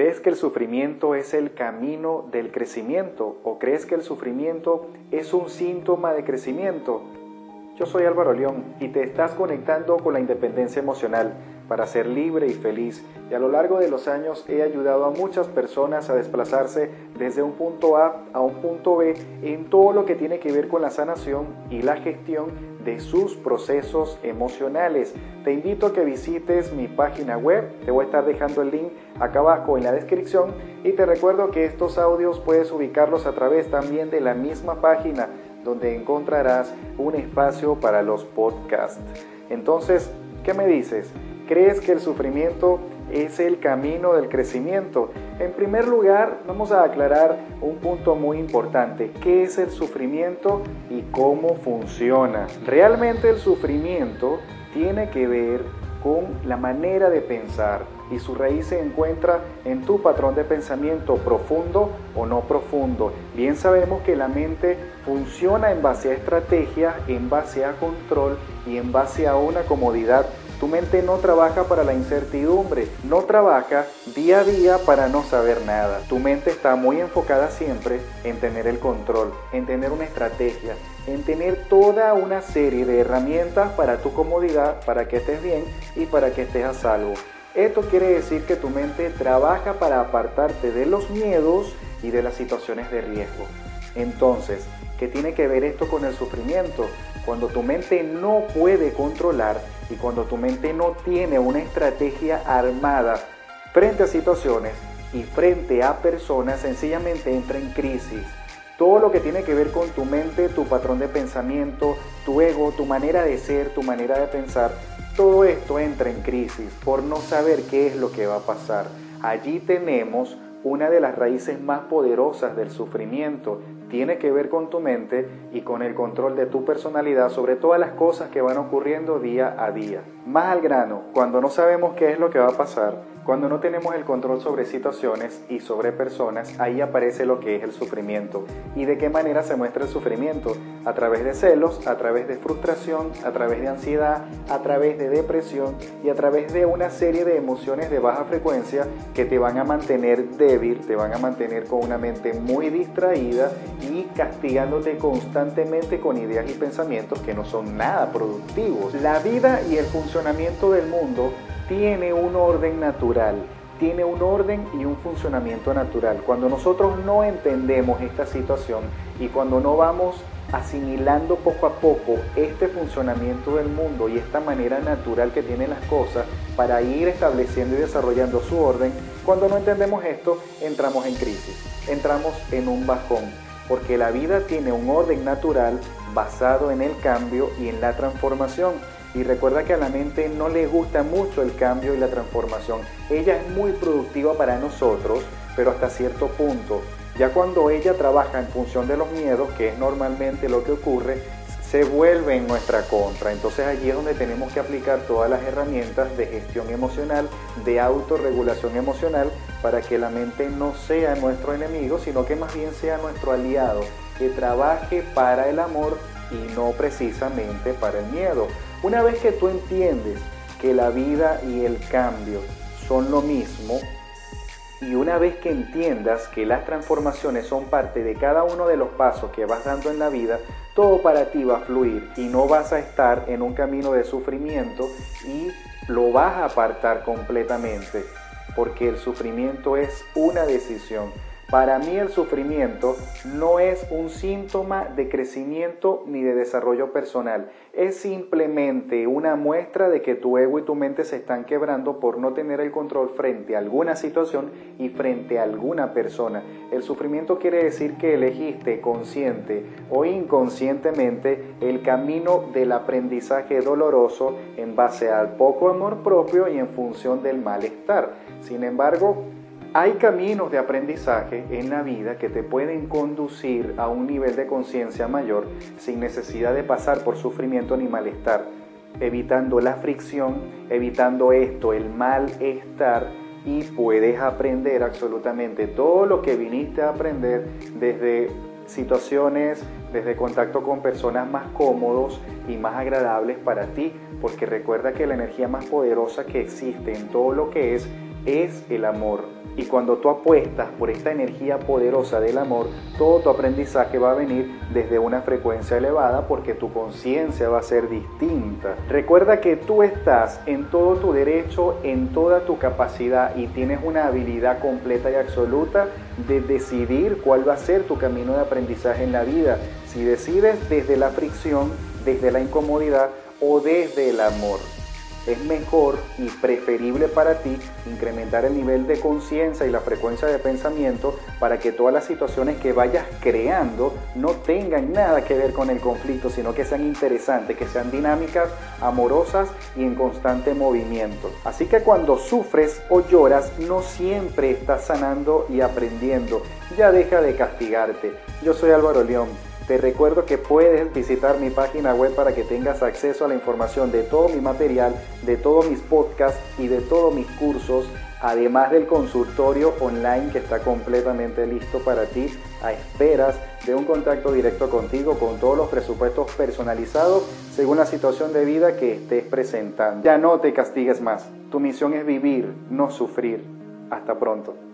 ¿Crees que el sufrimiento es el camino del crecimiento o crees que el sufrimiento es un síntoma de crecimiento? Yo soy Álvaro León y te estás conectando con la independencia emocional para ser libre y feliz. Y a lo largo de los años he ayudado a muchas personas a desplazarse desde un punto A a un punto B en todo lo que tiene que ver con la sanación y la gestión de sus procesos emocionales. Te invito a que visites mi página web, te voy a estar dejando el link acá abajo en la descripción y te recuerdo que estos audios puedes ubicarlos a través también de la misma página donde encontrarás un espacio para los podcasts. Entonces, ¿qué me dices? ¿Crees que el sufrimiento es el camino del crecimiento? En primer lugar, vamos a aclarar un punto muy importante. ¿Qué es el sufrimiento y cómo funciona? Realmente el sufrimiento tiene que ver con la manera de pensar y su raíz se encuentra en tu patrón de pensamiento profundo o no profundo. Bien sabemos que la mente funciona en base a estrategia, en base a control y en base a una comodidad tu mente no trabaja para la incertidumbre, no trabaja día a día para no saber nada. Tu mente está muy enfocada siempre en tener el control, en tener una estrategia, en tener toda una serie de herramientas para tu comodidad, para que estés bien y para que estés a salvo. Esto quiere decir que tu mente trabaja para apartarte de los miedos y de las situaciones de riesgo. Entonces, ¿qué tiene que ver esto con el sufrimiento? Cuando tu mente no puede controlar y cuando tu mente no tiene una estrategia armada frente a situaciones y frente a personas, sencillamente entra en crisis. Todo lo que tiene que ver con tu mente, tu patrón de pensamiento, tu ego, tu manera de ser, tu manera de pensar, todo esto entra en crisis por no saber qué es lo que va a pasar. Allí tenemos una de las raíces más poderosas del sufrimiento, tiene que ver con tu mente y con el control de tu personalidad sobre todas las cosas que van ocurriendo día a día. Más al grano, cuando no sabemos qué es lo que va a pasar, cuando no tenemos el control sobre situaciones y sobre personas, ahí aparece lo que es el sufrimiento. ¿Y de qué manera se muestra el sufrimiento? A través de celos, a través de frustración, a través de ansiedad, a través de depresión y a través de una serie de emociones de baja frecuencia que te van a mantener débil, te van a mantener con una mente muy distraída y castigándote constantemente con ideas y pensamientos que no son nada productivos. La vida y el funcionamiento del mundo tiene un orden natural, tiene un orden y un funcionamiento natural. Cuando nosotros no entendemos esta situación y cuando no vamos asimilando poco a poco este funcionamiento del mundo y esta manera natural que tienen las cosas para ir estableciendo y desarrollando su orden, cuando no entendemos esto, entramos en crisis, entramos en un bajón, porque la vida tiene un orden natural basado en el cambio y en la transformación. Y recuerda que a la mente no le gusta mucho el cambio y la transformación. Ella es muy productiva para nosotros, pero hasta cierto punto. Ya cuando ella trabaja en función de los miedos, que es normalmente lo que ocurre, se vuelve en nuestra contra. Entonces allí es donde tenemos que aplicar todas las herramientas de gestión emocional, de autorregulación emocional, para que la mente no sea nuestro enemigo, sino que más bien sea nuestro aliado, que trabaje para el amor y no precisamente para el miedo. Una vez que tú entiendes que la vida y el cambio son lo mismo, y una vez que entiendas que las transformaciones son parte de cada uno de los pasos que vas dando en la vida, todo para ti va a fluir y no vas a estar en un camino de sufrimiento y lo vas a apartar completamente, porque el sufrimiento es una decisión. Para mí el sufrimiento no es un síntoma de crecimiento ni de desarrollo personal, es simplemente una muestra de que tu ego y tu mente se están quebrando por no tener el control frente a alguna situación y frente a alguna persona. El sufrimiento quiere decir que elegiste consciente o inconscientemente el camino del aprendizaje doloroso en base al poco amor propio y en función del malestar. Sin embargo, hay caminos de aprendizaje en la vida que te pueden conducir a un nivel de conciencia mayor sin necesidad de pasar por sufrimiento ni malestar, evitando la fricción, evitando esto, el malestar y puedes aprender absolutamente todo lo que viniste a aprender desde situaciones, desde contacto con personas más cómodos y más agradables para ti, porque recuerda que la energía más poderosa que existe en todo lo que es es el amor. Y cuando tú apuestas por esta energía poderosa del amor, todo tu aprendizaje va a venir desde una frecuencia elevada porque tu conciencia va a ser distinta. Recuerda que tú estás en todo tu derecho, en toda tu capacidad y tienes una habilidad completa y absoluta de decidir cuál va a ser tu camino de aprendizaje en la vida. Si decides desde la fricción, desde la incomodidad o desde el amor es mejor y preferible para ti incrementar el nivel de conciencia y la frecuencia de pensamiento para que todas las situaciones que vayas creando no tengan nada que ver con el conflicto, sino que sean interesantes, que sean dinámicas, amorosas y en constante movimiento. Así que cuando sufres o lloras, no siempre estás sanando y aprendiendo. Ya deja de castigarte. Yo soy Álvaro León te recuerdo que puedes visitar mi página web para que tengas acceso a la información de todo mi material, de todos mis podcasts y de todos mis cursos, además del consultorio online que está completamente listo para ti, a esperas de un contacto directo contigo con todos los presupuestos personalizados según la situación de vida que estés presentando. Ya no te castigues más. Tu misión es vivir, no sufrir. Hasta pronto.